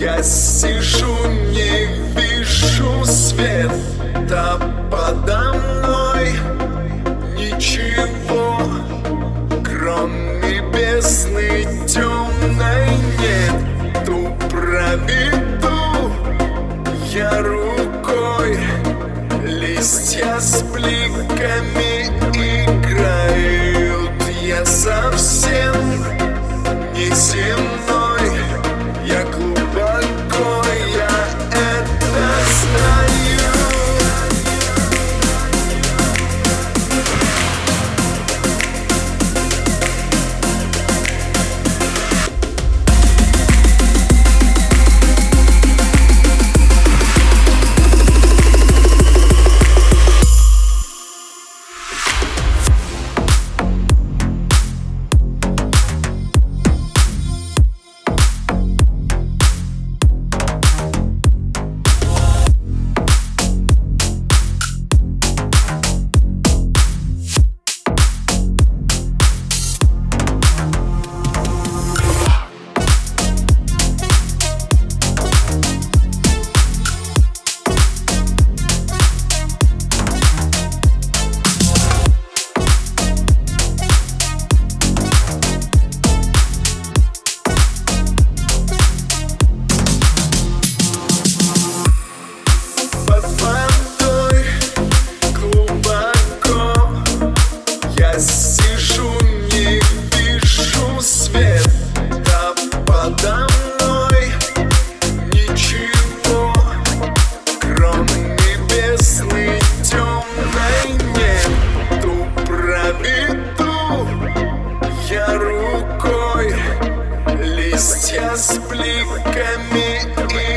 Я сижу, не вижу свет Да подо мной ничего Кроме бездны темной нет Ту проведу я рукой Листья с бликами играют. Я совсем не земной рукой Листья с бликами и